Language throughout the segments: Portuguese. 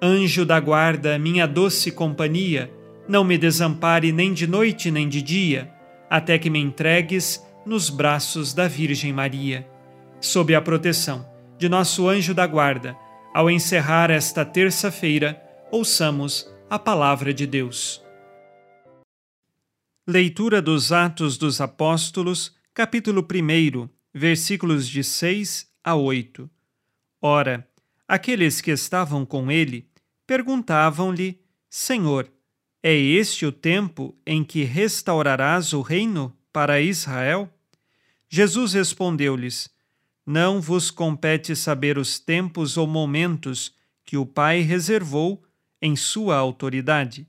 Anjo da guarda, minha doce companhia, não me desampare nem de noite nem de dia, até que me entregues nos braços da Virgem Maria. Sob a proteção de nosso anjo da guarda, ao encerrar esta terça-feira, ouçamos a palavra de Deus. Leitura dos Atos dos Apóstolos, capítulo 1, versículos de 6 a 8. Ora, aqueles que estavam com ele perguntavam-lhe: Senhor, é este o tempo em que restaurarás o reino para Israel? Jesus respondeu-lhes: Não vos compete saber os tempos ou momentos que o Pai reservou em sua autoridade,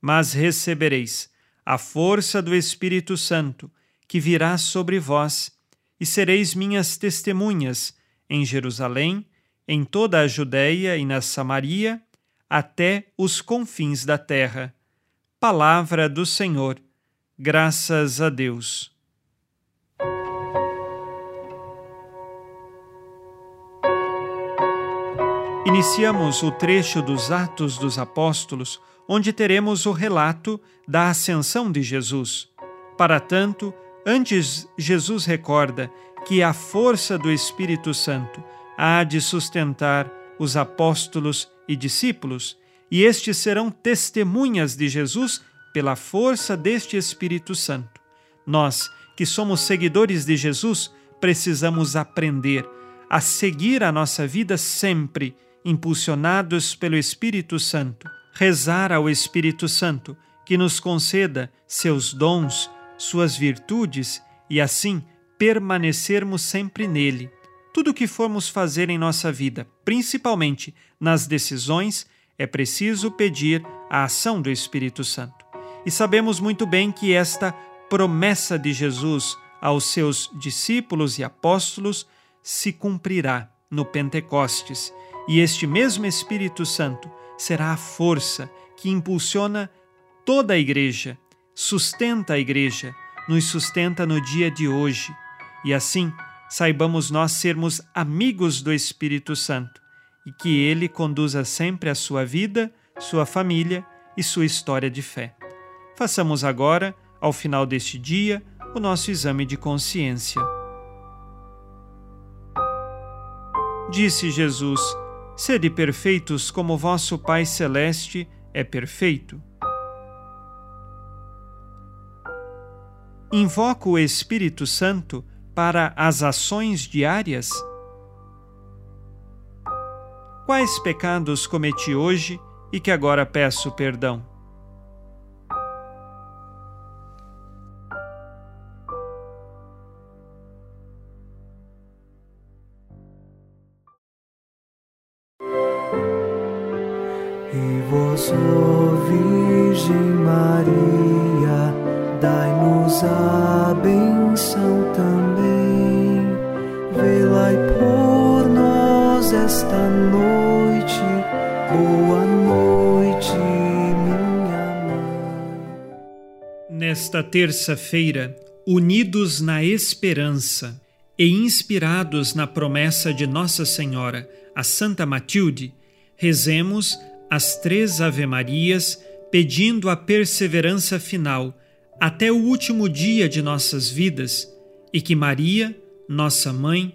mas recebereis a força do Espírito Santo, que virá sobre vós, e sereis minhas testemunhas em Jerusalém, em toda a Judéia e na Samaria, até os confins da terra. Palavra do Senhor. Graças a Deus. Iniciamos o trecho dos Atos dos Apóstolos onde teremos o relato da ascensão de Jesus. Para tanto, antes Jesus recorda que a força do Espírito Santo há de sustentar os apóstolos e discípulos, e estes serão testemunhas de Jesus pela força deste Espírito Santo. Nós, que somos seguidores de Jesus, precisamos aprender a seguir a nossa vida sempre impulsionados pelo Espírito Santo rezar ao Espírito Santo que nos conceda seus dons, suas virtudes e assim permanecermos sempre nele. Tudo o que formos fazer em nossa vida, principalmente nas decisões, é preciso pedir a ação do Espírito Santo. E sabemos muito bem que esta promessa de Jesus aos seus discípulos e apóstolos se cumprirá no Pentecostes, e este mesmo Espírito Santo será a força que impulsiona toda a igreja, sustenta a igreja, nos sustenta no dia de hoje. E assim, saibamos nós sermos amigos do Espírito Santo e que ele conduza sempre a sua vida, sua família e sua história de fé. Façamos agora, ao final deste dia, o nosso exame de consciência. Disse Jesus: Sede perfeitos como vosso Pai Celeste é perfeito. Invoco o Espírito Santo para as ações diárias? Quais pecados cometi hoje e que agora peço perdão? vós, ó Virgem Maria, dai-nos a esta noite, boa noite, minha Nesta terça-feira, unidos na esperança e inspirados na promessa de Nossa Senhora, a Santa Matilde, rezemos as três Ave-Marias pedindo a perseverança final até o último dia de nossas vidas e que Maria, nossa mãe,